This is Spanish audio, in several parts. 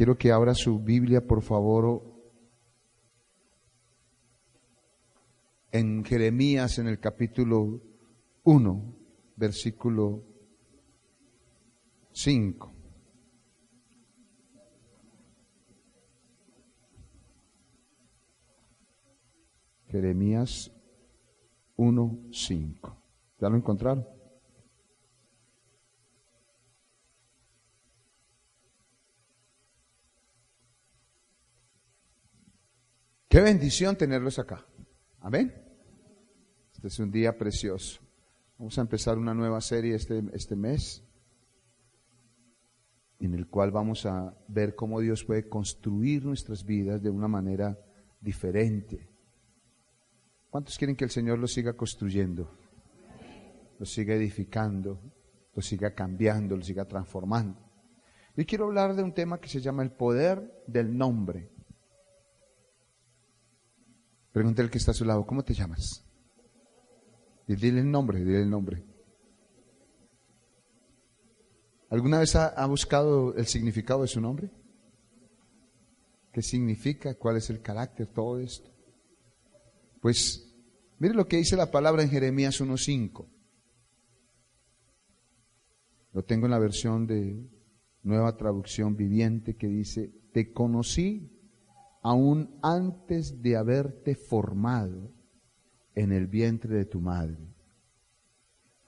Quiero que abra su Biblia, por favor, en Jeremías, en el capítulo 1, versículo 5. Jeremías 1, 5. ¿Ya lo encontraron? Qué bendición tenerlos acá. Amén. Este es un día precioso. Vamos a empezar una nueva serie este, este mes en el cual vamos a ver cómo Dios puede construir nuestras vidas de una manera diferente. ¿Cuántos quieren que el Señor los siga construyendo? Los siga edificando, los siga cambiando, los siga transformando. Yo quiero hablar de un tema que se llama el poder del nombre. Pregúntale al que está a su lado, ¿cómo te llamas? Dile el nombre, dile el nombre. ¿Alguna vez ha, buscado el significado de su nombre? ¿Qué significa? ¿Cuál es el carácter? Todo esto. Pues, mire lo que dice la palabra en Jeremías 1.5. Lo tengo en la versión de nueva traducción viviente que dice, te conocí aún antes de haberte formado en el vientre de tu madre.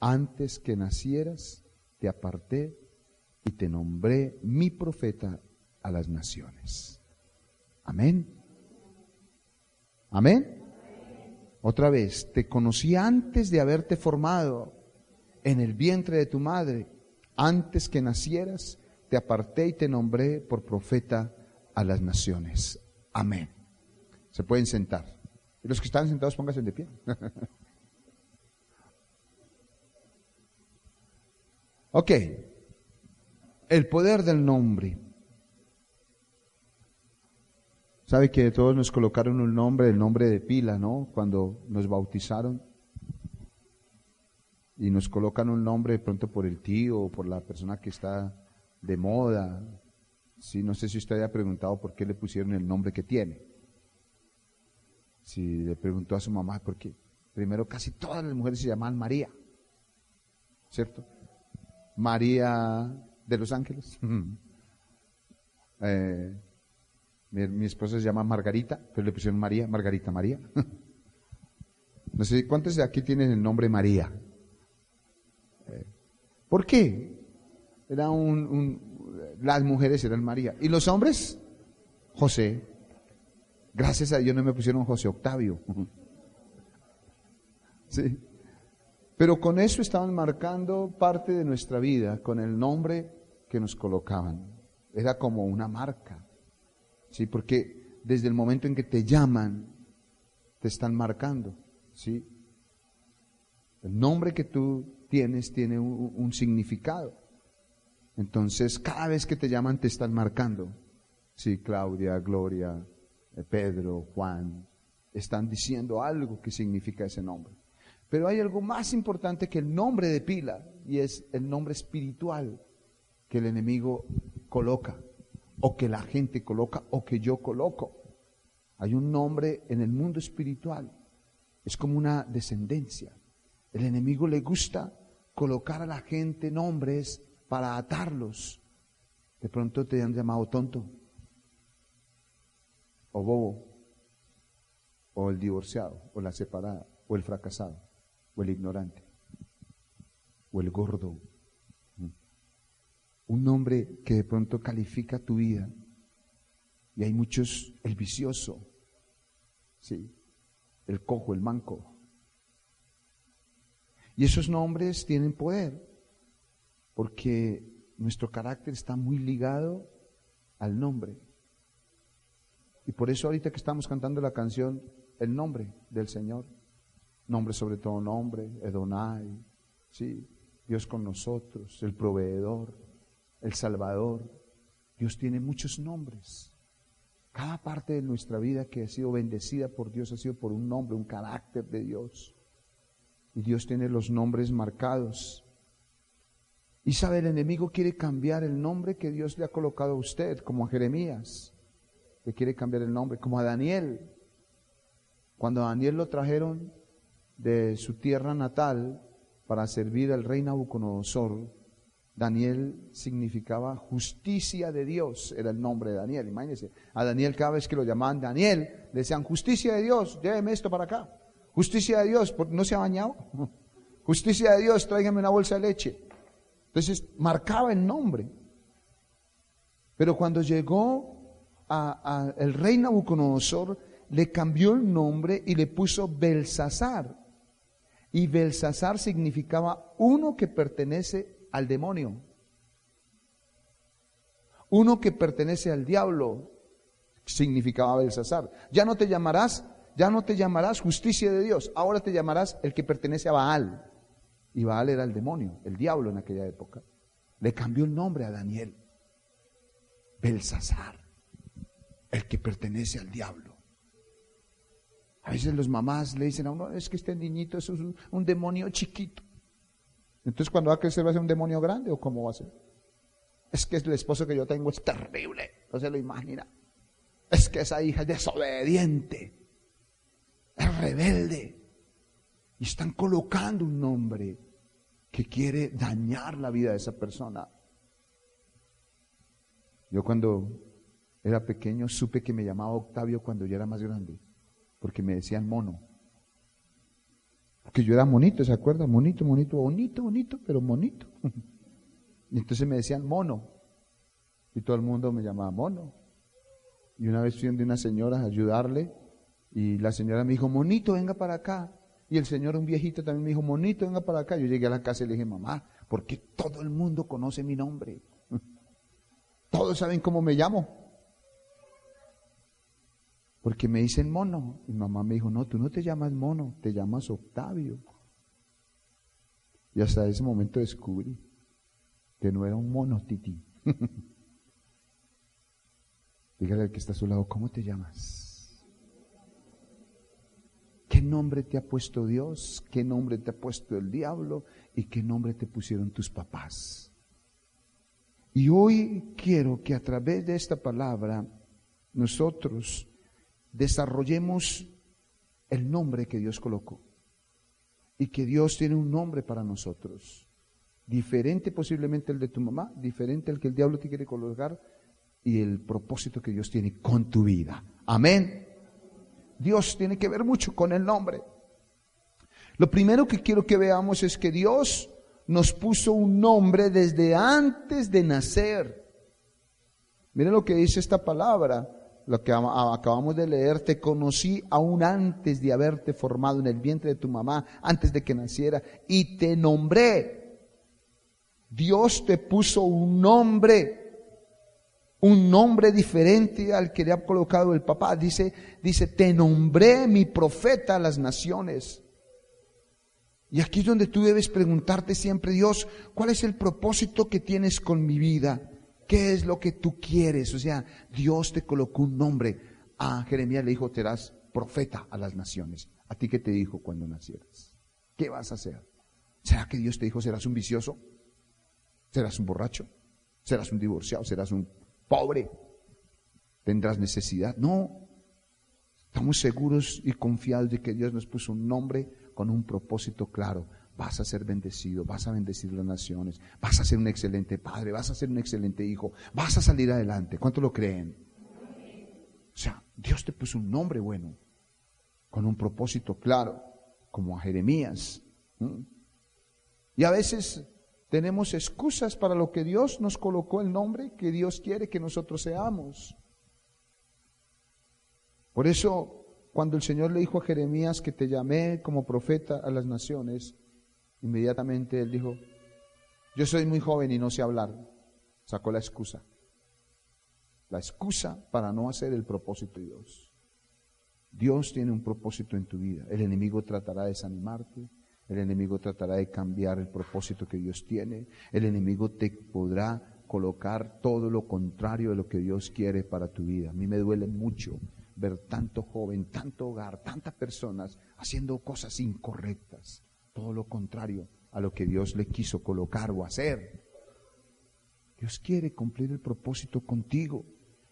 Antes que nacieras, te aparté y te nombré mi profeta a las naciones. Amén. Amén. Otra vez, te conocí antes de haberte formado en el vientre de tu madre. Antes que nacieras, te aparté y te nombré por profeta a las naciones. Amén. Se pueden sentar. Y los que están sentados, pónganse de pie. ok. El poder del nombre. ¿Sabe que todos nos colocaron un nombre, el nombre de pila, ¿no? Cuando nos bautizaron. Y nos colocan un nombre pronto por el tío o por la persona que está de moda, Sí, no sé si usted haya preguntado por qué le pusieron el nombre que tiene. Si le preguntó a su mamá, por qué. Primero, casi todas las mujeres se llamaban María. ¿Cierto? María de los Ángeles. Eh, mi, esposa se llama Margarita, pero le pusieron María, Margarita María. no sé cuántos de aquí tienen el nombre María. Eh, ¿Por qué? Era un, las mujeres eran María. ¿Y los hombres? José. Gracias a Dios no me pusieron José Octavio. Sí. Pero con eso estaban marcando parte de nuestra vida, con el nombre que nos colocaban. Era como una marca. Sí, porque desde el momento en que te llaman, te están marcando. Sí. El nombre que tú tienes tiene un significado. Entonces, cada vez que te llaman te están marcando. Sí, Claudia, Gloria, eh, Pedro, Juan, están diciendo algo que significa ese nombre. Pero hay algo más importante que el nombre de pila y es el nombre espiritual que el enemigo coloca o que la gente coloca o que yo coloco. Hay un nombre en el mundo espiritual. Es como una descendencia. El enemigo le gusta colocar a la gente nombres para atarlos. De pronto te han llamado tonto, o bobo, o el divorciado, o la separada, o el fracasado, o el ignorante, o el gordo. Un nombre que de pronto califica tu vida. Y hay muchos, el vicioso, sí, el cojo, el manco. Y esos nombres tienen poder porque nuestro carácter está muy ligado al nombre. Y por eso ahorita que estamos cantando la canción, el nombre del Señor, nombre sobre todo nombre, Edonai, sí, Dios con nosotros, el proveedor, el Salvador. Dios tiene muchos nombres. Cada parte de nuestra vida que ha sido bendecida por Dios ha sido por un nombre, un carácter de Dios. Y Dios tiene los nombres marcados Y sabe, el enemigo quiere cambiar el nombre que Dios le ha colocado a usted, como a Jeremías, que quiere cambiar el nombre, como a Daniel. Cuando Daniel lo trajeron de su tierra natal para servir al rey Nabucodonosor, Daniel significaba justicia de Dios, era el nombre de Daniel. Imagínense, a Daniel cada vez que lo llamaban Daniel, le decían, justicia de Dios, lléveme esto para acá. Justicia de Dios, ¿no se ha bañado? Justicia de Dios, tráigame una bolsa de leche. Entonces marcaba el nombre. Pero cuando llegó a, el rey Nabucodonosor, le cambió el nombre y le puso Belsasar. Y Belsasar significaba uno que pertenece al demonio. Uno que pertenece al diablo significaba Belsasar. Ya no te llamarás, ya no te llamarás justicia de Dios, ahora te llamarás el que pertenece a Baal. Y Baal era el demonio, el diablo en aquella época. Le cambió el nombre a Daniel. Belsasar, el que pertenece al diablo. A veces los mamás le dicen a uno, es que este niñito es un, un demonio chiquito. Entonces, cuando va a crecer, ¿va a ser un demonio grande o cómo va a ser? Es que el esposo que yo tengo es terrible, no se lo imagina. Es que esa hija es desobediente, es rebelde. Y están colocando un nombre que quiere dañar la vida de esa persona. Yo cuando era pequeño supe que me llamaba Octavio cuando yo era más grande, porque me decían mono. Porque yo era monito, ¿se acuerda? Monito, monito, bonito, bonito, pero monito. Y entonces me decían mono. Y todo el mundo me llamaba mono. Y una vez fui de una señora a ayudarle y la señora me dijo, monito, venga para acá. Y el señor, un viejito, también me dijo, monito, venga para acá. Yo llegué a la casa y le dije, mamá, ¿por qué todo el mundo conoce mi nombre? Todos saben cómo me llamo. Porque me dicen mono. Y mamá me dijo, no, tú no te llamas mono, te llamas Octavio. Y hasta ese momento descubrí que no era un mono tití. Dígale al que está a su lado, ¿cómo te llamas? ¿Qué nombre te ha puesto Dios? ¿Qué nombre te ha puesto el diablo? ¿Y qué nombre te pusieron tus papás? Y hoy quiero que a través de esta palabra nosotros desarrollemos el nombre que Dios colocó. Y que Dios tiene un nombre para nosotros. Diferente posiblemente el de tu mamá, diferente al que el diablo te quiere colocar y el propósito que Dios tiene con tu vida. Amén. Dios tiene que ver mucho con el nombre. Lo primero que quiero que veamos es que Dios nos puso un nombre desde antes de nacer. Miren lo que dice esta palabra lo que acabamos de leer, te conocí aún antes de haberte formado en el vientre de tu mamá, antes de que naciera, y te nombré. Dios te puso un nombre, un nombre diferente al que le ha colocado el papá. Dice, dice, te nombré mi profeta a las naciones. Y aquí es donde tú debes preguntarte siempre, Dios, ¿cuál es el propósito que tienes con mi vida? ¿Qué es lo que tú quieres? O sea, Dios te colocó un nombre. A Jeremías le dijo, serás profeta a las naciones. ¿A ti qué te dijo cuando nacieras? ¿Qué vas a hacer? ¿Será que Dios te dijo, serás un vicioso? ¿Serás un borracho? ¿Serás un divorciado? ¿Serás un pobre? ¿Tendrás necesidad? No. Estamos seguros y confiados de que Dios nos puso un nombre con un propósito claro vas a ser bendecido, vas a bendecir las naciones, vas a ser un excelente padre, vas a ser un excelente hijo, vas a salir adelante. ¿Cuánto lo creen? O sea, Dios te puso un nombre bueno, con un propósito claro, como a Jeremías. Y a veces tenemos excusas para lo que Dios nos colocó el nombre que Dios quiere que nosotros seamos. Por eso, cuando el Señor le dijo a Jeremías que te llamé como profeta a las naciones, Inmediatamente él dijo, yo soy muy joven y no sé hablar. Sacó la excusa. La excusa para no hacer el propósito de Dios. Dios tiene un propósito en tu vida. El enemigo tratará de desanimarte. El enemigo tratará de cambiar el propósito que Dios tiene. El enemigo te podrá colocar todo lo contrario de lo que Dios quiere para tu vida. A mí me duele mucho ver tanto joven, tanto hogar, tantas personas haciendo cosas incorrectas todo lo contrario a lo que Dios le quiso colocar o hacer. Dios quiere cumplir el propósito contigo.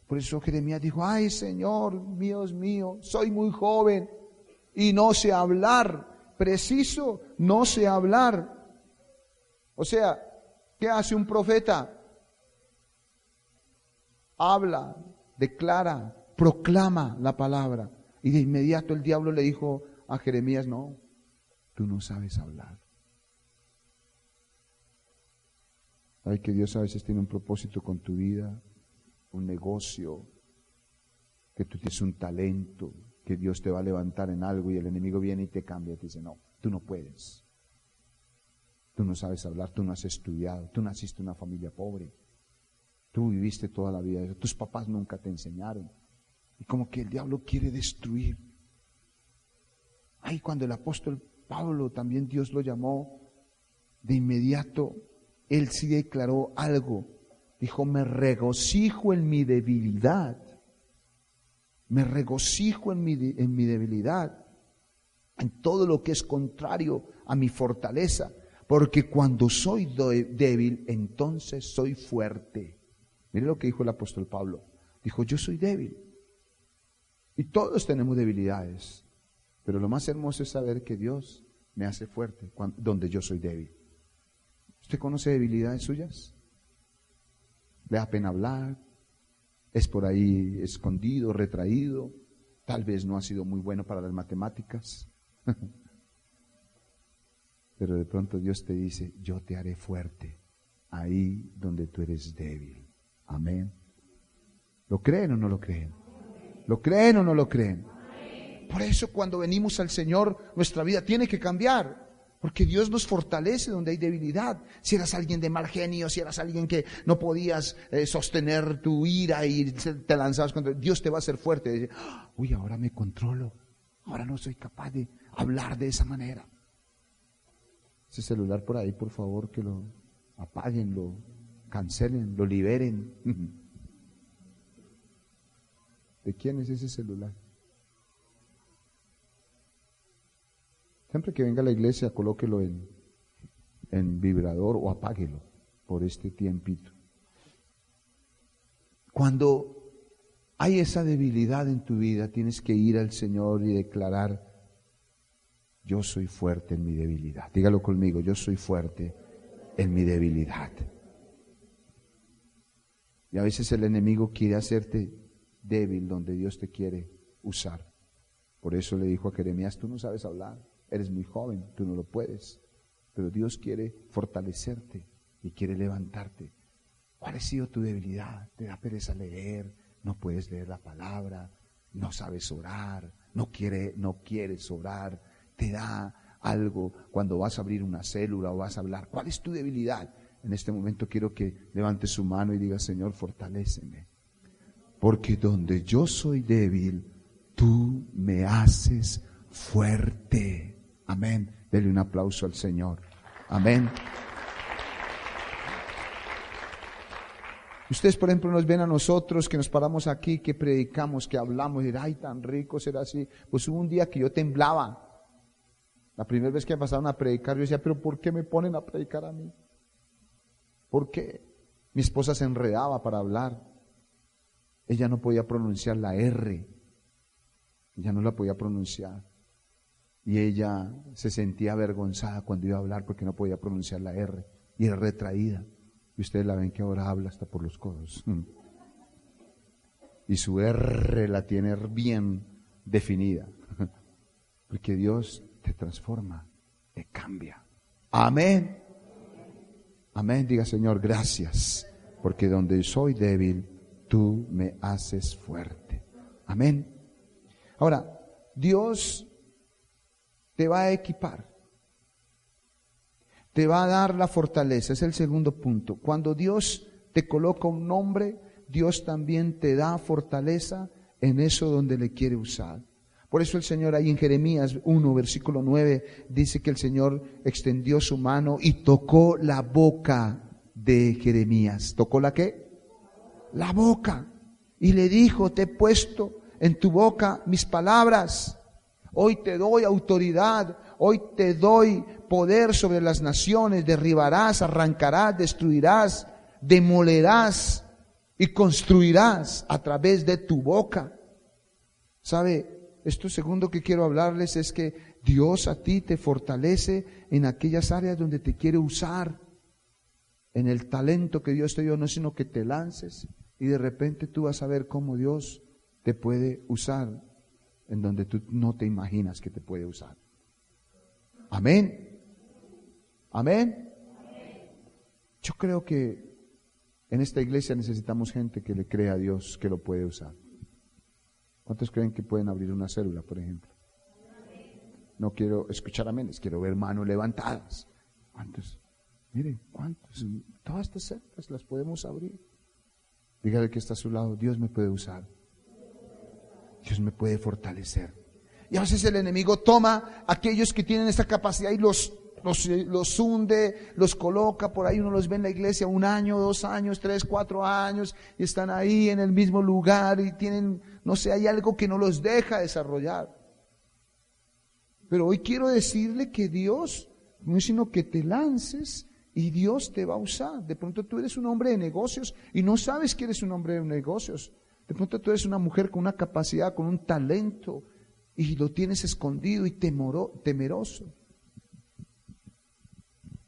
Por eso Jeremías dijo, ay Señor, Dios mío, soy muy joven y no sé hablar. Preciso, no sé hablar. O sea, ¿qué hace un profeta? Habla, declara, proclama la palabra. Y de inmediato el diablo le dijo a Jeremías, no, tú no sabes hablar. Ay, que Dios a veces tiene un propósito con tu vida, un negocio, que tú tienes un talento, que Dios te va a levantar en algo y el enemigo viene y te cambia y te dice, no, tú no puedes. Tú no sabes hablar, tú no has estudiado, tú naciste en una familia pobre, tú viviste toda la vida, tus papás nunca te enseñaron. Y como que el diablo quiere destruir. Ay, cuando el apóstol Pablo también Dios lo llamó, de inmediato él sí declaró algo. Dijo, me regocijo en mi debilidad. Me regocijo en mi, en mi debilidad, en todo lo que es contrario a mi fortaleza. Porque cuando soy débil, entonces soy fuerte. Mire lo que dijo el apóstol Pablo. Dijo, yo soy débil. Y todos tenemos debilidades. Pero lo más hermoso es saber que Dios me hace fuerte donde yo soy débil. ¿Usted conoce debilidades suyas? ¿Le da pena hablar? ¿Es por ahí escondido, retraído? Tal vez no ha sido muy bueno para las matemáticas. Pero de pronto Dios te dice, yo te haré fuerte ahí donde tú eres débil. Amén. ¿Lo creen o no lo creen? ¿Lo creen o no lo creen? Por eso cuando venimos al Señor, nuestra vida tiene que cambiar. Porque Dios nos fortalece donde hay debilidad. Si eras alguien de mal genio, si eras alguien que no podías eh, sostener tu ira y te lanzabas contra Dios te va a hacer fuerte. Uy, ahora me controlo. Ahora no soy capaz de hablar de esa manera. Ese celular por ahí, por favor, que lo apaguen, lo cancelen, lo liberen. ¿De quién es ese celular? Siempre que venga a la iglesia, colóquelo en, en vibrador o apáguelo por este tiempito. Cuando hay esa debilidad en tu vida, tienes que ir al Señor y declarar, yo soy fuerte en mi debilidad. Dígalo conmigo, yo soy fuerte en mi debilidad. Y a veces el enemigo quiere hacerte débil donde Dios te quiere usar. Por eso le dijo a Jeremías, tú no sabes hablar. Eres muy joven, tú no lo puedes. Pero Dios quiere fortalecerte y quiere levantarte. ¿Cuál ha sido tu debilidad? ¿Te da pereza leer? ¿No puedes leer la palabra? ¿No sabes orar? ¿No, quiere, no quieres orar? ¿Te da algo cuando vas a abrir una célula o vas a hablar? ¿Cuál es tu debilidad? En este momento quiero que levante su mano y diga, Señor, fortaléceme. Porque donde yo soy débil, tú me haces fuerte. Amén. Dele un aplauso al Señor. Amén. Ustedes, por ejemplo, nos ven a nosotros que nos paramos aquí, que predicamos, que hablamos, y ay, tan rico será así. Pues hubo un día que yo temblaba. La primera vez que me pasaron a predicar, yo decía, pero ¿por qué me ponen a predicar a mí? ¿Por qué? Mi esposa se enredaba para hablar. Ella no podía pronunciar la R. Ella no la podía pronunciar. Y ella se sentía avergonzada cuando iba a hablar porque no podía pronunciar la R. Y era retraída. Y ustedes la ven que ahora habla hasta por los codos. Y su R la tiene bien definida. Porque Dios te transforma, te cambia. Amén. Amén. Diga Señor, gracias. Porque donde soy débil, tú me haces fuerte. Amén. Ahora, Dios te va a equipar. Te va a dar la fortaleza. Es el segundo punto. Cuando Dios te coloca un nombre, Dios también te da fortaleza en eso donde le quiere usar. Por eso el Señor ahí en Jeremías 1, versículo 9, dice que el Señor extendió su mano y tocó la boca de Jeremías. ¿Tocó la qué? La boca. Y le dijo, te he puesto en tu boca mis palabras Hoy te doy autoridad, hoy te doy poder sobre las naciones, derribarás, arrancarás, destruirás, demolerás y construirás a través de tu boca. ¿Sabe? Esto segundo que quiero hablarles es que Dios a ti te fortalece en aquellas áreas donde te quiere usar, en el talento que Dios te dio, no sino que te lances y de repente tú vas a ver cómo Dios te puede usar en donde tú no te imaginas que te puede usar. Amén. Amén. Yo creo que en esta iglesia necesitamos gente que le crea a Dios que lo puede usar. ¿Cuántos creen que pueden abrir una célula, por ejemplo? No quiero escuchar aménes, quiero ver manos levantadas. ¿Cuántos? Miren, ¿cuántos? Todas estas células las podemos abrir. Dígale que está a su lado, Dios me puede usar. Dios me puede fortalecer. Y a veces el enemigo toma aquellos que tienen esta capacidad y los, los, los, hunde, los coloca por ahí, uno los ve en la iglesia un año, dos años, tres, cuatro años, y están ahí en el mismo lugar y tienen, no sé, hay algo que no los deja desarrollar. Pero hoy quiero decirle que Dios no es sino que te lances y Dios te va a usar. De pronto tú eres un hombre de negocios y no sabes que eres un hombre de negocios. De pronto tú eres una mujer con una capacidad, con un talento y lo tienes escondido y temeroso.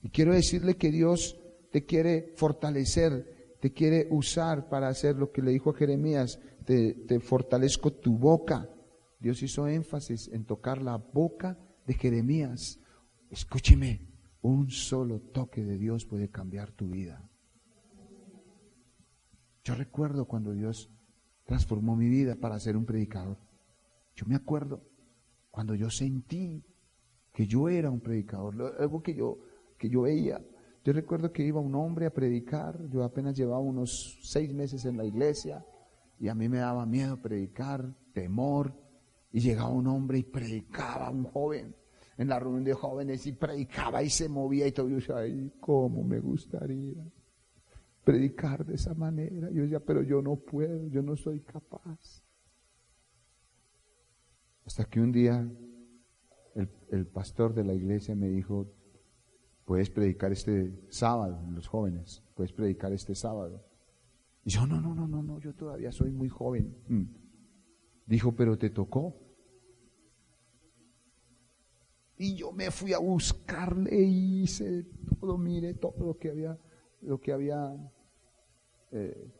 Y quiero decirle que Dios te quiere fortalecer, te quiere usar para hacer lo que le dijo a Jeremías, te, te fortalezco tu boca Dios hizo énfasis en tocar la boca de Jeremías. Escúcheme, un solo toque de Dios puede cambiar tu vida. Yo recuerdo cuando Dios transformó mi vida para ser un predicador. Yo me acuerdo cuando yo sentí que yo era un predicador, algo que yo, que yo veía. Yo recuerdo que iba un hombre a predicar, yo apenas llevaba unos seis meses en la iglesia y a mí me daba miedo predicar, temor, y llegaba un hombre y predicaba, un joven, en la reunión de jóvenes, y predicaba y se movía y todo. Yo decía, ay, cómo me gustaría predicar de esa manera. Yo decía, pero yo no puedo, yo no soy capaz. Hasta que un día el, el pastor de la iglesia me dijo, puedes predicar este sábado, los jóvenes, puedes predicar este sábado. Y yo, no, no, no, no, no, yo todavía soy muy joven. Mm. Dijo, pero te tocó. Y yo me fui a buscarle y hice todo, mire, todo lo que había, lo que había eh,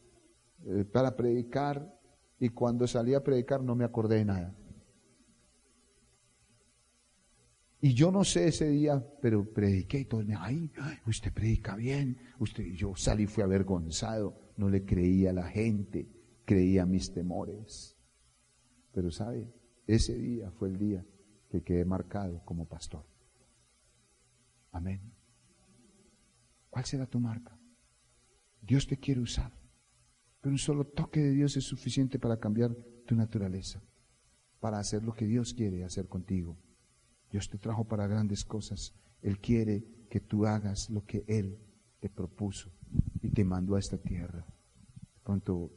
eh, para predicar. Y cuando salí a predicar no me acordé de nada. Y yo no sé ese día, pero prediqué y todos me ay, usted predica bien. Usted, yo salí, fui avergonzado, no le creía a la gente, creía mis temores. Pero sabe, ese día fue el día que quedé marcado como pastor. Amén. ¿Cuál será tu marca? Dios te quiere usar, pero un solo toque de Dios es suficiente para cambiar tu naturaleza, para hacer lo que Dios quiere hacer contigo. Dios te trajo para grandes cosas. Él quiere que tú hagas lo que Él te propuso y te mandó a esta tierra.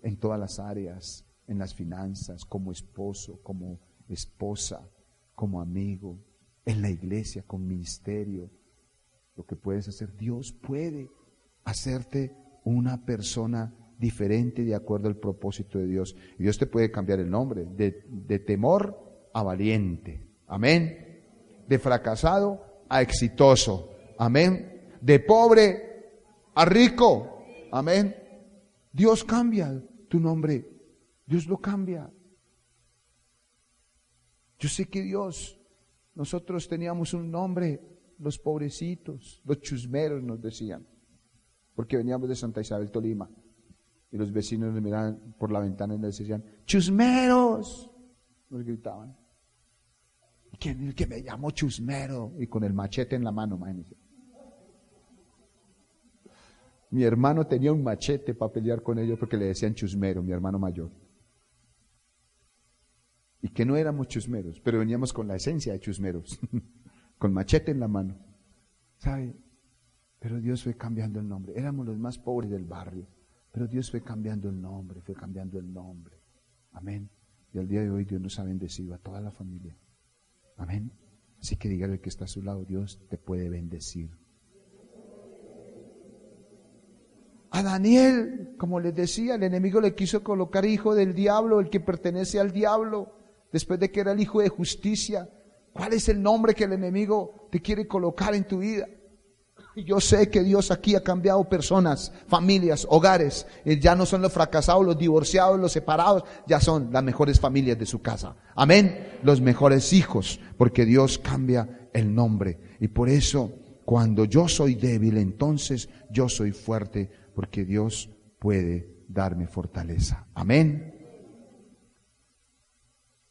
En todas las áreas, en las finanzas, como esposo, como esposa, como amigo, en la iglesia, con ministerio. Lo que puedes hacer, Dios puede hacerte una persona diferente de acuerdo al propósito de Dios. Dios te puede cambiar el nombre de, de temor a valiente. Amén. De fracasado a exitoso. Amén. De pobre a rico. Amén. Dios cambia tu nombre Dios lo cambia. Yo sé que Dios, nosotros teníamos un nombre, los pobrecitos, los chusmeros nos decían, porque veníamos de Santa Isabel, Tolima, y los vecinos nos miraban por la ventana y nos decían, chusmeros, nos gritaban. ¿Quién el que me llamó chusmero? Y con el machete en la mano, imagínense. Mi hermano tenía un machete para pelear con ellos porque le decían chusmero, mi hermano mayor y que no éramos chusmeros, pero veníamos con la esencia de chusmeros, con machete en la mano. ¿Sabe? Pero Dios fue cambiando el nombre. Éramos los más pobres del barrio, pero Dios fue cambiando el nombre, fue cambiando el nombre. Amén. Y al día de hoy Dios nos ha bendecido a toda la familia. Amén. Así que dígale que está a su lado, Dios te puede bendecir. A Daniel, como les decía, el enemigo le quiso colocar hijo del diablo, el que pertenece al diablo, después de que era el hijo de justicia. ¿Cuál es el nombre que el enemigo te quiere colocar en tu vida? Yo sé que Dios aquí ha cambiado personas, familias, hogares. Eh, ya no son los fracasados, los divorciados, los separados, ya son las mejores familias de su casa. Amén. Los mejores hijos, porque Dios cambia el nombre. Y por eso, cuando yo soy débil, entonces yo soy fuerte porque Dios puede darme fortaleza. Amén.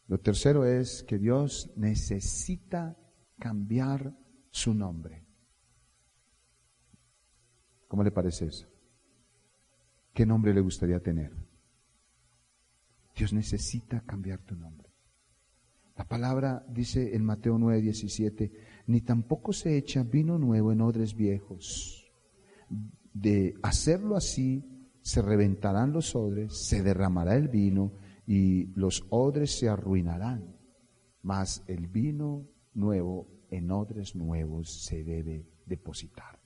Lo tercero es que Dios necesita cambiar su nombre. ¿Cómo le parece eso? ¿Qué nombre le gustaría tener? Dios necesita cambiar tu nombre. La palabra dice en Mateo 9, 17, ni tampoco se echa vino nuevo en odres viejos de hacerlo así, se reventarán los odres, se derramará el vino y los odres se arruinarán. Mas el vino nuevo en odres nuevos se debe depositar.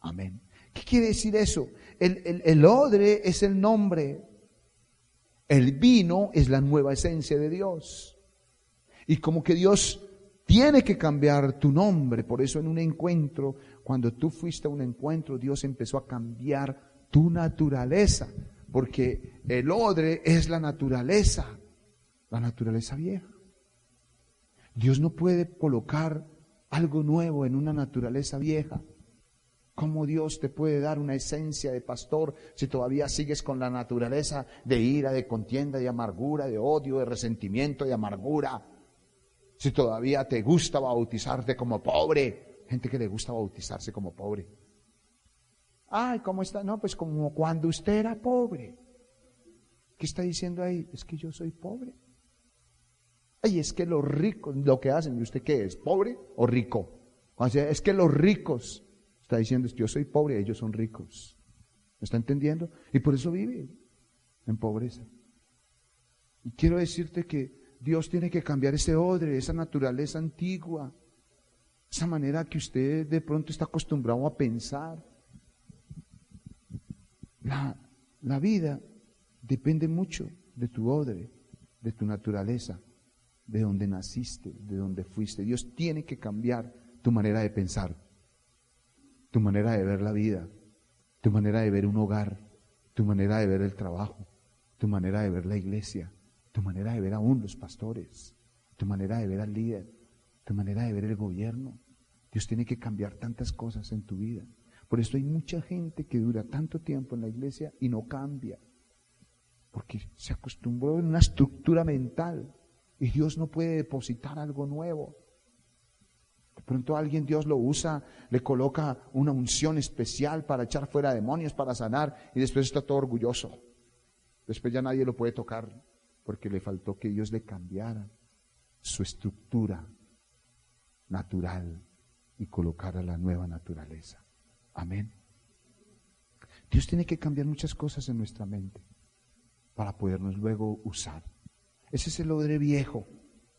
Amén. ¿Qué quiere decir eso? El, el odre es el nombre. El vino es la nueva esencia de Dios. Y como que Dios tiene que cambiar tu nombre. Por eso en un encuentro cuando tú fuiste a un encuentro, Dios empezó a cambiar tu naturaleza, porque el odre es la naturaleza, la naturaleza vieja. Dios no puede colocar algo nuevo en una naturaleza vieja. ¿Cómo Dios te puede dar una esencia de pastor si todavía sigues con la naturaleza de ira, de contienda, de amargura, de odio, de resentimiento, de amargura? Si todavía te gusta bautizarte como pobre, Gente que le gusta bautizarse como pobre. Ay, ¿cómo está? No, pues como cuando usted era pobre. ¿Qué está diciendo ahí? Es que yo soy pobre. Ay, es que los ricos, lo que hacen, ¿y usted qué es? ¿Pobre o rico? Es que los ricos, está diciendo, yo soy pobre, ellos son ricos. ¿Me está entendiendo? Y por eso vive en pobreza. Y quiero decirte que Dios tiene que cambiar ese odre, esa naturaleza antigua esa manera que usted de pronto está acostumbrado a pensar. La, vida depende mucho de tu odre, de tu naturaleza, de donde naciste, de donde fuiste. Dios tiene que cambiar tu manera de pensar, tu manera de ver la vida, tu manera de ver un hogar, tu manera de ver el trabajo, tu manera de ver la iglesia, tu manera de ver aún los pastores, tu manera de ver al líder, tu manera de ver el gobierno. Dios tiene que cambiar tantas cosas en tu vida. Por eso hay mucha gente que dura tanto tiempo en la iglesia y no cambia. Porque se acostumbró en una estructura mental y Dios no puede depositar algo nuevo. De pronto alguien Dios lo usa, le coloca una unción especial para echar fuera demonios, para sanar y después está todo orgulloso. Después ya nadie lo puede tocar porque le faltó que Dios le cambiara su estructura natural y colocar a la nueva naturaleza. Amén. Dios tiene que cambiar muchas cosas en nuestra mente para podernos luego usar. Ese es el odre viejo,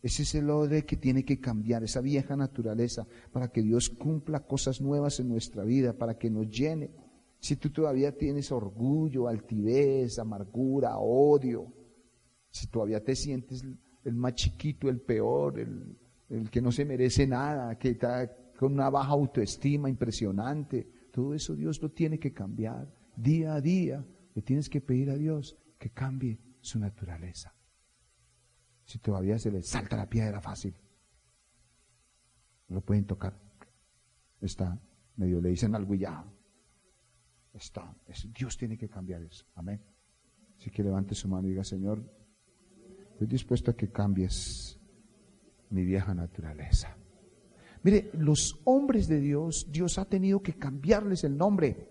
ese es el odre que tiene que cambiar, esa vieja naturaleza, para que Dios cumpla cosas nuevas en nuestra vida, para que nos llene. Si tú todavía tienes orgullo, altivez, amargura, odio, si todavía te sientes el más chiquito, el peor, el, el que no se merece nada, que está con una baja autoestima impresionante. Todo eso Dios lo tiene que cambiar. Día a día le tienes que pedir a Dios que cambie su naturaleza. Si todavía se le salta la piedra fácil, lo pueden tocar. Está, medio le dicen algo ya. Está. Dios tiene que cambiar eso. Amén. Así que levante su mano y diga, Señor, estoy dispuesto a que cambies mi vieja naturaleza. Mire, los hombres de Dios, Dios ha tenido que cambiarles el nombre.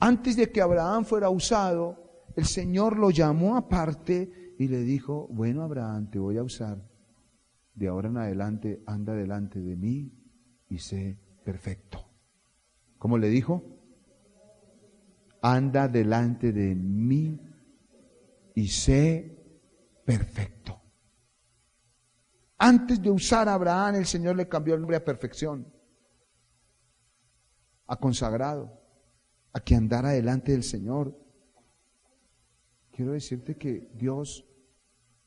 Antes de que Abraham fuera usado, el Señor lo llamó aparte y le dijo, bueno Abraham, te voy a usar. De ahora en adelante, anda delante de mí y sé perfecto. ¿Cómo le dijo? Anda delante de mí y sé perfecto. Antes de usar a Abraham, el Señor le cambió el nombre a perfección, a consagrado. a que andara delante del Señor. Quiero decirte que Dios,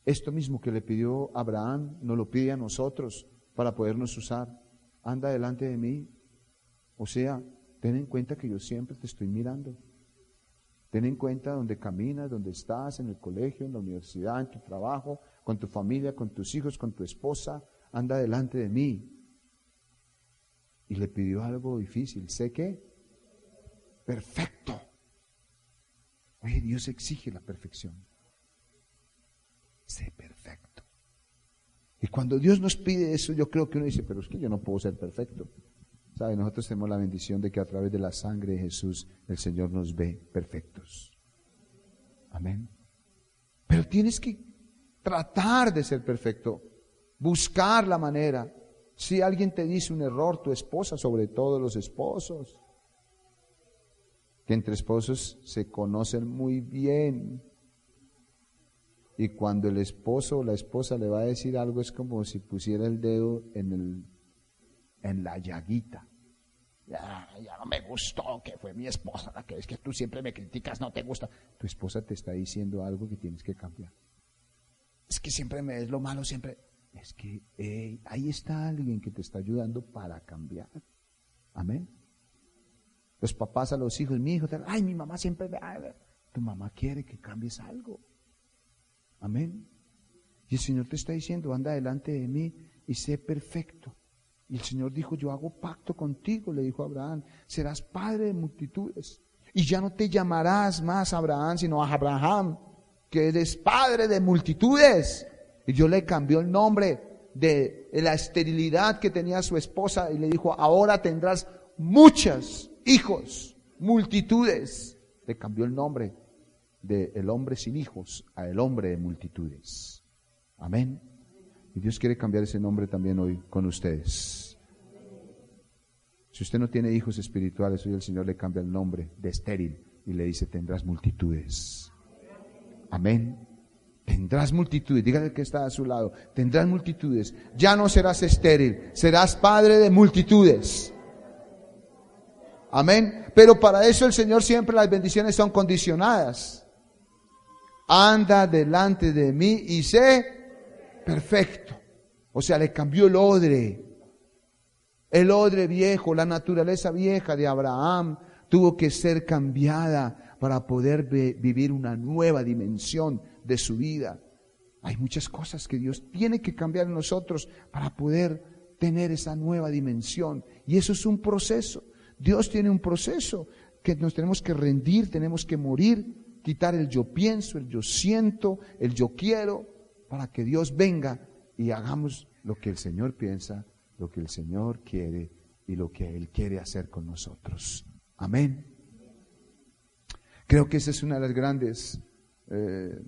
esto mismo que le pidió a Abraham, nos lo pide a nosotros para podernos usar. Anda delante de mí. O sea, ten en cuenta que yo siempre te estoy mirando. Ten en cuenta donde caminas, donde estás, en el colegio, en la universidad, en tu trabajo, con tu familia, con tus hijos, con tu esposa. Anda delante de mí. Y le pidió algo difícil. ¿Sé qué? Perfecto. Oye, Dios exige la perfección. Sé perfecto. Y cuando Dios nos pide eso, yo creo que uno dice, pero es que yo no puedo ser perfecto. ¿Sabe? Nosotros tenemos la bendición de que a través de la sangre de Jesús el Señor nos ve perfectos. Amén. Pero tienes que tratar de ser perfecto, buscar la manera. Si alguien te dice un error, tu esposa, sobre todo los esposos, que entre esposos se conocen muy bien. Y cuando el esposo o la esposa le va a decir algo es como si pusiera el dedo en, el, en la llaguita. Ya, ya no me gustó, que fue mi esposa la que es que tú siempre me criticas, no te gusta. Tu esposa te está diciendo algo que tienes que cambiar. Es que siempre me es lo malo, siempre. Es que ahí está alguien que te está ayudando para cambiar. Amén. Los papás a los hijos, mi hijo, ay, mi mamá siempre me... Tu mamá quiere que cambies algo. Amén. Y el Señor te está diciendo, anda delante de mí y sé perfecto. Y el Señor dijo, yo hago pacto contigo, le dijo a Abraham, serás padre de multitudes. Y ya no te llamarás más Abraham, sino a Abraham, que eres padre de multitudes. Y yo le cambió el nombre de la esterilidad que tenía su esposa y le dijo, ahora tendrás muchas hijos, multitudes. Le cambió el nombre de el hombre sin hijos a el hombre de multitudes. Amén. Y Dios quiere cambiar ese nombre también hoy con ustedes. Si usted no tiene hijos espirituales, hoy el Señor le cambia el nombre de estéril y le dice, tendrás multitudes. Amén. Tendrás multitudes, dígale que está a su lado, tendrás multitudes. Ya no serás estéril, serás padre de multitudes. Amén. Pero para eso el Señor siempre las bendiciones son condicionadas. Anda delante de mí y sé perfecto. O sea, le cambió el odre. El odre viejo, la naturaleza vieja de Abraham tuvo que ser cambiada para poder vivir una nueva dimensión de su vida. Hay muchas cosas que Dios tiene que cambiar en nosotros para poder tener esa nueva dimensión. Y eso es un proceso. Dios tiene un proceso que nos tenemos que rendir, tenemos que morir, quitar el yo pienso, el yo siento, el yo quiero, para que Dios venga y hagamos lo que el Señor piensa, lo que el Señor quiere y lo que Él quiere hacer con nosotros. Amén. Creo que ese es uno de los grandes eh,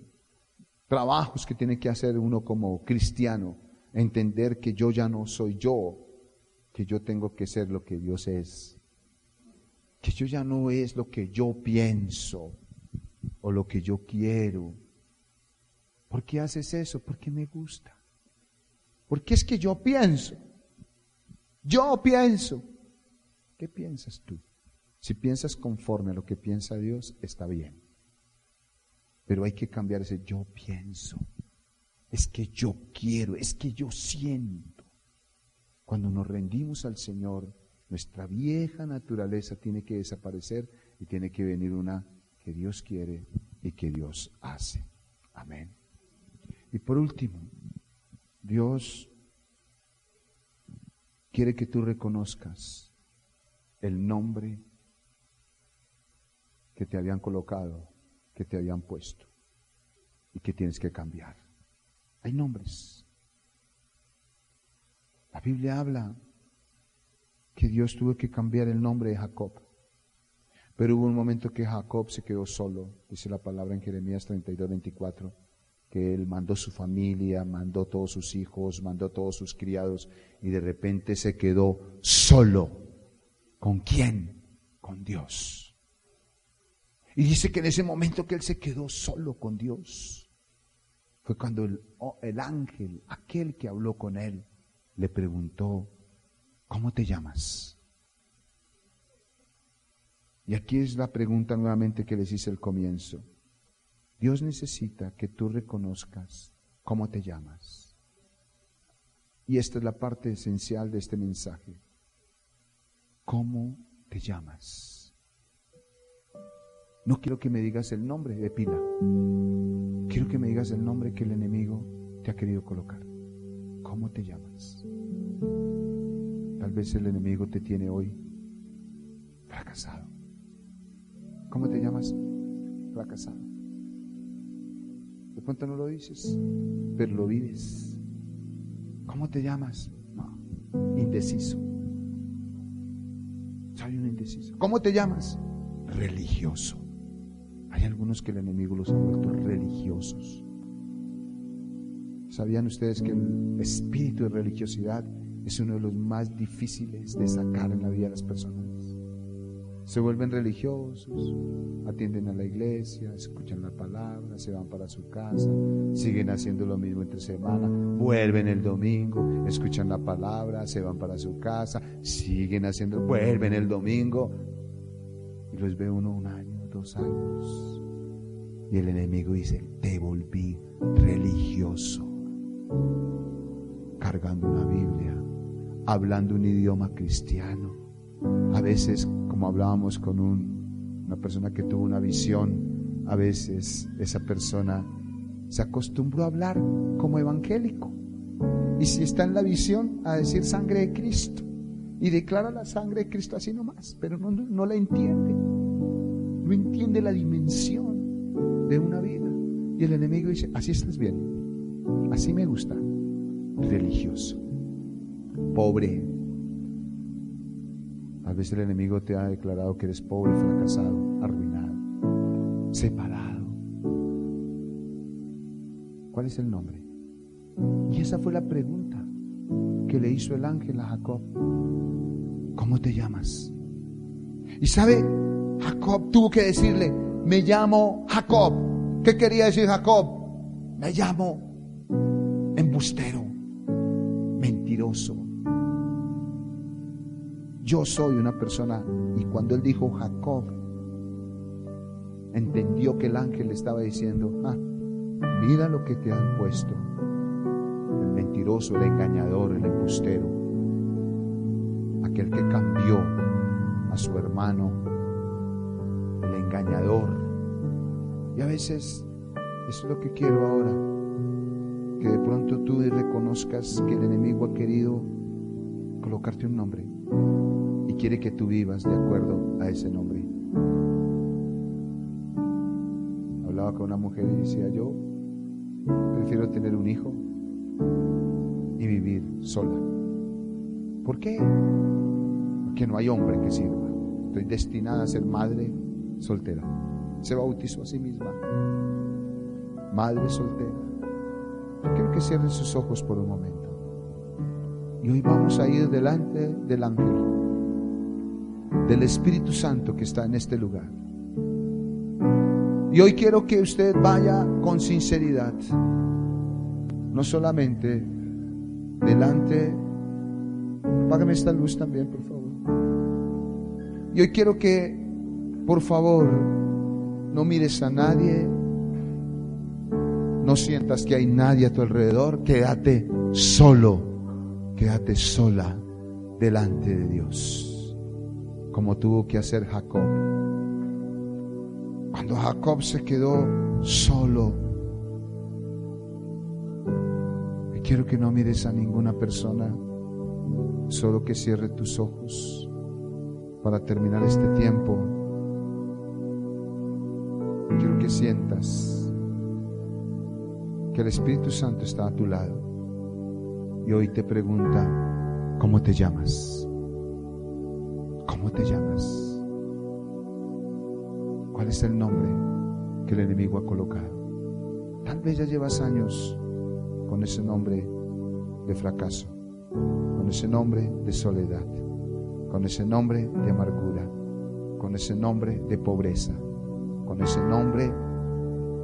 trabajos que tiene que hacer uno como cristiano, entender que yo ya no soy yo, que yo tengo que ser lo que Dios es que yo ya no es lo que yo pienso o lo que yo quiero. ¿Por qué haces eso? Porque me gusta. Porque es que yo pienso. Yo pienso. ¿Qué piensas tú? Si piensas conforme a lo que piensa Dios, está bien. Pero hay que cambiar ese yo pienso. Es que yo quiero, es que yo siento. Cuando nos rendimos al Señor, nuestra vieja naturaleza tiene que desaparecer y tiene que venir una que Dios quiere y que Dios hace. Amén. Y por último, Dios quiere que tú reconozcas el nombre que te habían colocado, que te habían puesto y que tienes que cambiar. Hay nombres. La Biblia habla que Dios tuvo que cambiar el nombre de Jacob. Pero hubo un momento que Jacob se quedó solo, dice la palabra en Jeremías 32, 24, que él mandó su familia, mandó todos sus hijos, mandó todos sus criados y de repente se quedó solo. ¿Con quién? Con Dios. Y dice que en ese momento que él se quedó solo con Dios, fue cuando el, el ángel, aquel que habló con él, le preguntó, ¿Cómo te llamas? Y aquí es la pregunta nuevamente que les hice al comienzo. Dios necesita que tú reconozcas cómo te llamas. Y esta es la parte esencial de este mensaje. ¿Cómo te llamas? No quiero que me digas el nombre de pila. Quiero que me digas el nombre que el enemigo te ha querido colocar. ¿Cómo te llamas? Tal vez el enemigo te tiene hoy fracasado. ¿Cómo te llamas? Fracasado. De pronto no lo dices, pero lo vives. ¿Cómo te llamas? No, indeciso. Soy un indeciso. ¿Cómo te llamas? Religioso. Hay algunos que el enemigo los ha vuelto religiosos. ¿Sabían ustedes que el espíritu de religiosidad es uno de los más difíciles de sacar en la vida de las personas? Se vuelven religiosos, atienden a la iglesia, escuchan la palabra, se van para su casa, siguen haciendo lo mismo entre semana, vuelven el domingo, escuchan la palabra, se van para su casa, siguen haciendo, vuelven el domingo y los ve uno un año, años. Y el enemigo dice, te volví religioso, cargando una Biblia, hablando un idioma cristiano, a veces como hablábamos con una persona que tuvo una visión, a veces esa persona se acostumbró a hablar como evangélico. Y si está en la visión, a decir sangre de Cristo. Y declara la sangre de Cristo así nomás, pero no, no la entiende. No entiende la dimensión de una vida. Y el enemigo dice, así estás bien, así me gusta, religioso, pobre, a veces el enemigo te ha declarado que eres pobre, fracasado, arruinado, separado. ¿Cuál es el nombre? Y esa fue la pregunta que le hizo el ángel a Jacob. ¿Cómo te llamas? Y sabe, Jacob tuvo que decirle, me llamo Jacob. ¿Qué quería decir Jacob? Me llamo embustero, mentiroso, yo soy una persona. Y cuando él dijo Jacob, entendió que el ángel le estaba diciendo, ah, mira lo que te han puesto. El mentiroso, el engañador, el embustero. Aquel que cambió a su hermano, el engañador. Y a veces, es lo que quiero ahora, que de pronto tú reconozcas que el enemigo ha querido colocarte un nombre y quiere que tú vivas de acuerdo a ese nombre. Hablaba con una mujer y decía, yo prefiero tener un hijo y vivir sola. ¿Por qué? Porque no hay hombre que sirva. Estoy destinada a ser madre soltera. Se bautizó a sí misma. Madre soltera. Quiero que cierren sus ojos por un momento. Y hoy vamos a ir delante del ángel, del Espíritu Santo que está en este lugar. Y hoy quiero que usted vaya con sinceridad, no solamente delante, apágame esta luz también, por favor. Y hoy quiero que, por favor, no mires a nadie, no sientas que hay nadie a tu alrededor, quédate solo. Quédate sola delante de Dios, como tuvo que hacer Jacob. Cuando Jacob se quedó solo, quiero que no mires a ninguna persona, solo que cierre tus ojos para terminar este tiempo. Quiero que sientas que el Espíritu Santo está a tu lado y hoy te pregunta, ¿cómo te llamas? ¿Cómo te llamas? ¿Cuál es el nombre que el enemigo ha colocado? Tal vez ya llevas años con ese nombre de fracaso, con ese nombre de soledad, con ese nombre de amargura, con ese nombre de pobreza, con ese nombre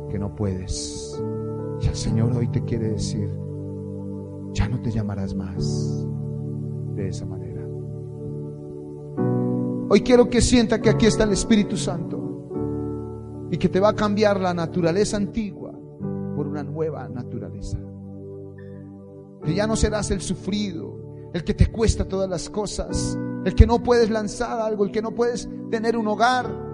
que no puedes. Y el Señor hoy te quiere decir, ya no te llamarás más de esa manera. Hoy quiero que sienta que aquí está el Espíritu Santo y que te va a cambiar la naturaleza antigua por una nueva naturaleza. Que ya no serás el sufrido, el que te cuesta todas las cosas, el que no puedes lanzar algo, el que no puedes tener un hogar,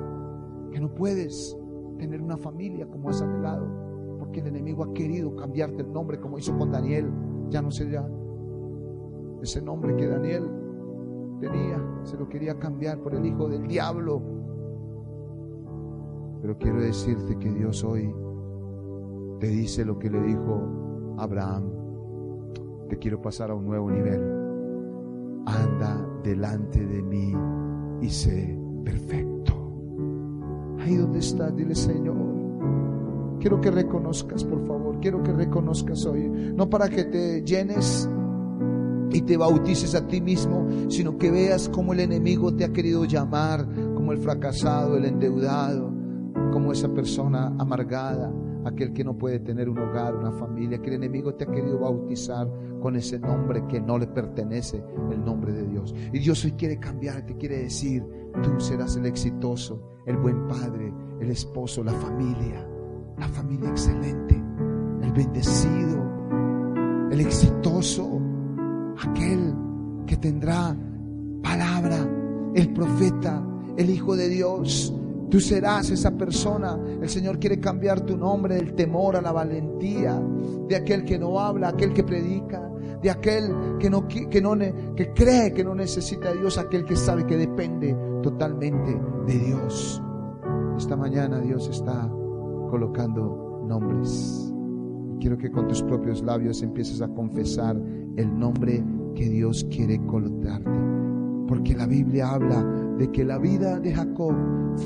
que no puedes tener una familia como has anhelado, porque el enemigo ha querido cambiarte el nombre como hizo con Daniel. Ya no será ese nombre que Daniel tenía, se lo quería cambiar por el hijo del diablo. Pero quiero decirte que Dios hoy te dice lo que le dijo Abraham. Te quiero pasar a un nuevo nivel. Anda delante de mí y sé perfecto. Ahí donde estás, dile Señor. Quiero que reconozcas, por favor. Quiero que reconozcas hoy. No para que te llenes y te bautices a ti mismo, sino que veas cómo el enemigo te ha querido llamar, como el fracasado, el endeudado, como esa persona amargada, aquel que no puede tener un hogar, una familia, que el enemigo te ha querido bautizar con ese nombre que no le pertenece, el nombre de Dios. Y Dios hoy quiere cambiar, te quiere decir, tú serás el exitoso, el buen padre, el esposo, la familia, la familia excelente, el bendecido, el exitoso, aquel que tendrá palabra, el profeta, el Hijo de Dios. Tú serás esa persona. El Señor quiere cambiar tu nombre del temor a la valentía, de aquel que no habla, aquel que predica, de aquel que no que no que cree que no necesita a Dios, aquel que sabe que depende totalmente de Dios. Esta mañana Dios está colocando nombres. Quiero que con tus propios labios empieces a confesar el nombre que Dios quiere colocarte. Porque la Biblia habla de que la vida de Jacob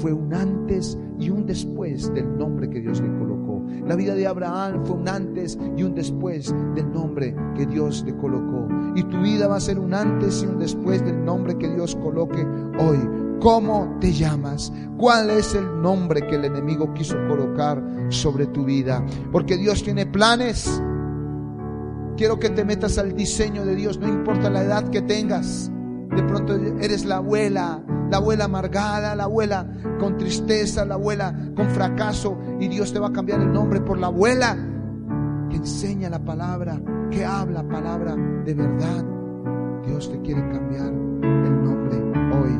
fue un antes y un después del nombre que Dios le colocó. La vida de Abraham fue un antes y un después del nombre que Dios le colocó. Y tu vida va a ser un antes y un después del nombre que Dios coloque hoy. ¿Cómo te llamas? ¿Cuál es el nombre que el enemigo quiso colocar sobre tu vida? Porque Dios tiene planes Quiero que te metas al diseño de Dios, no importa la edad que tengas. De pronto eres la abuela, la abuela amargada, la abuela con tristeza, la abuela con fracaso. Y Dios te va a cambiar el nombre por la abuela que enseña la palabra, que habla palabra de verdad. Dios te quiere cambiar el nombre hoy.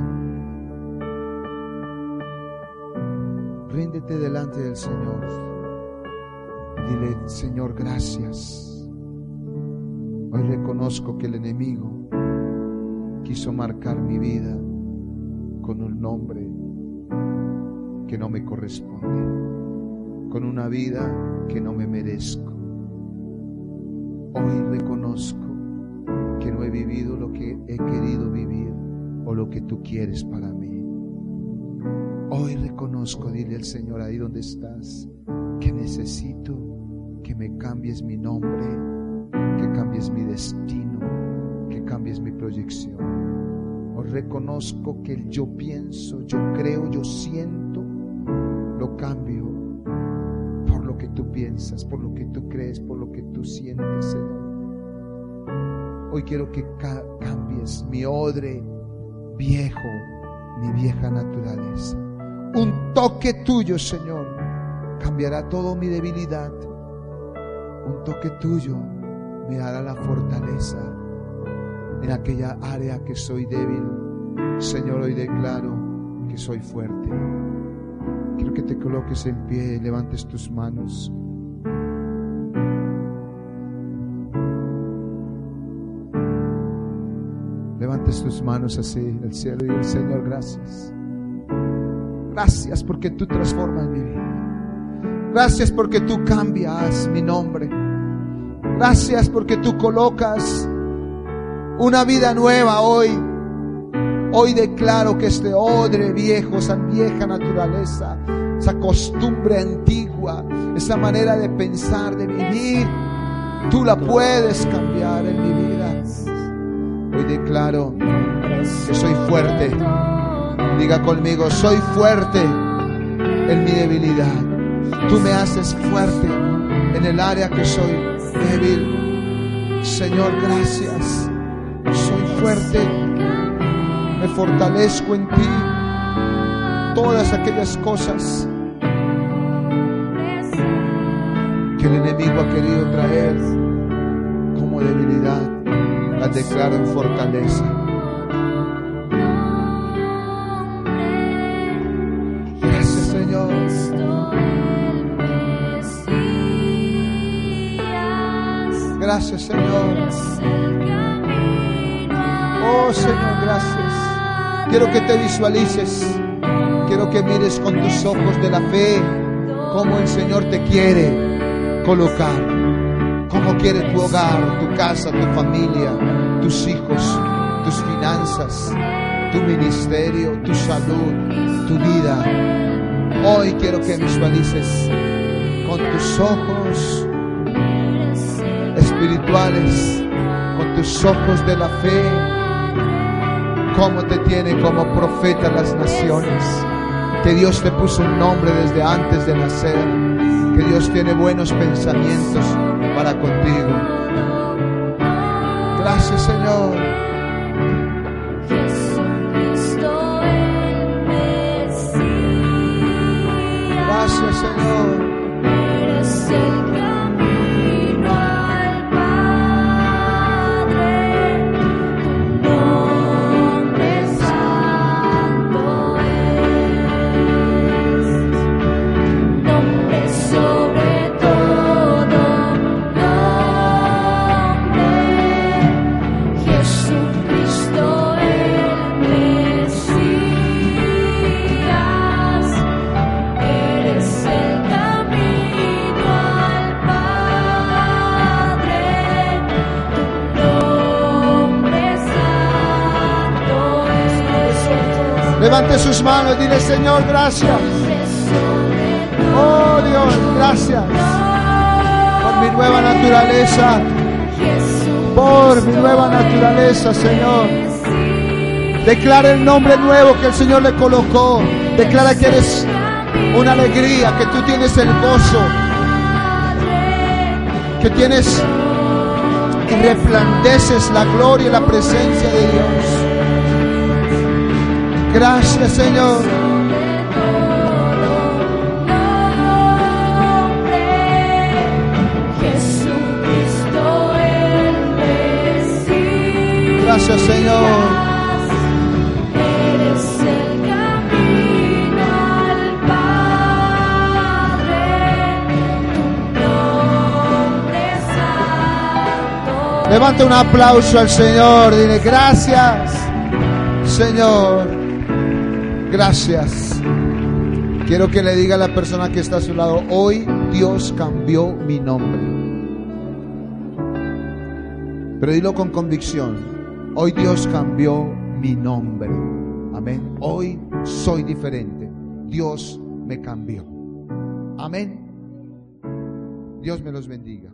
Ríndete delante del Señor. Dile, Señor, gracias. Hoy reconozco que el enemigo quiso marcar mi vida con un nombre que no me corresponde, con una vida que no me merezco. Hoy reconozco que no he vivido lo que he querido vivir o lo que tú quieres para mí. Hoy reconozco, dile al Señor ahí donde estás, que necesito que me cambies mi nombre que cambies mi destino, que cambies mi proyección. Reconozco que el yo pienso, yo creo, yo siento, lo cambio por lo que tú piensas, por lo que tú crees, por lo que tú sientes, Señor. Hoy quiero que cambies mi odre viejo, mi vieja naturaleza. Un toque tuyo, Señor, cambiará todo mi debilidad. Un toque tuyo me dará la fortaleza en aquella área que soy débil. Señor, hoy declaro que soy fuerte. Quiero que te coloques en pie y levantes tus manos. Levantes tus manos así al cielo y el Señor, gracias. Gracias porque tú transformas mi vida. Gracias porque tú cambias mi nombre. Gracias porque tú colocas una vida nueva hoy. Hoy declaro que este odre viejo, esa vieja naturaleza, esa costumbre antigua, esa manera de pensar, de vivir, tú la puedes cambiar en mi vida. Hoy declaro que soy fuerte. Diga conmigo, soy fuerte en mi debilidad. Tú me haces fuerte en el área que soy débil. Señor, gracias. Soy fuerte me fortalezco en ti. Todas aquellas cosas que el enemigo ha querido traer como debilidad, las declaro en fortaleza. Gracias Señor. Gracias Señor. Oh Señor, gracias. Quiero que te visualices. Quiero que mires con tus ojos de la fe cómo el Señor te quiere colocar. Cómo quiere tu hogar, tu casa, tu familia, tus hijos, tus finanzas, tu ministerio, tu salud, tu vida. Hoy quiero que visualices con tus ojos espirituales, con tus ojos de la fe, cómo te tiene como profeta las naciones, que Dios te puso un nombre desde antes de nacer, que Dios tiene buenos pensamientos para contigo. Gracias Señor. Gracias Señor. Levante sus manos, dile Señor, gracias. Oh Dios, gracias por mi nueva naturaleza, por mi nueva naturaleza, Señor. Declara el nombre nuevo que el Señor le colocó. Declara que eres una alegría, que tú tienes el gozo, que tienes y resplandeces la gloria y la presencia de Dios. Gracias, Señor. Gracias, Señor. Levanta un aplauso al Señor. Dile gracias, Señor. Gracias. Quiero que le diga a la persona que está a su lado, hoy Dios cambió mi nombre. Pero dilo con convicción, hoy Dios cambió mi nombre. Amén. Hoy soy diferente. Dios me cambió. Amén. Dios me los bendiga.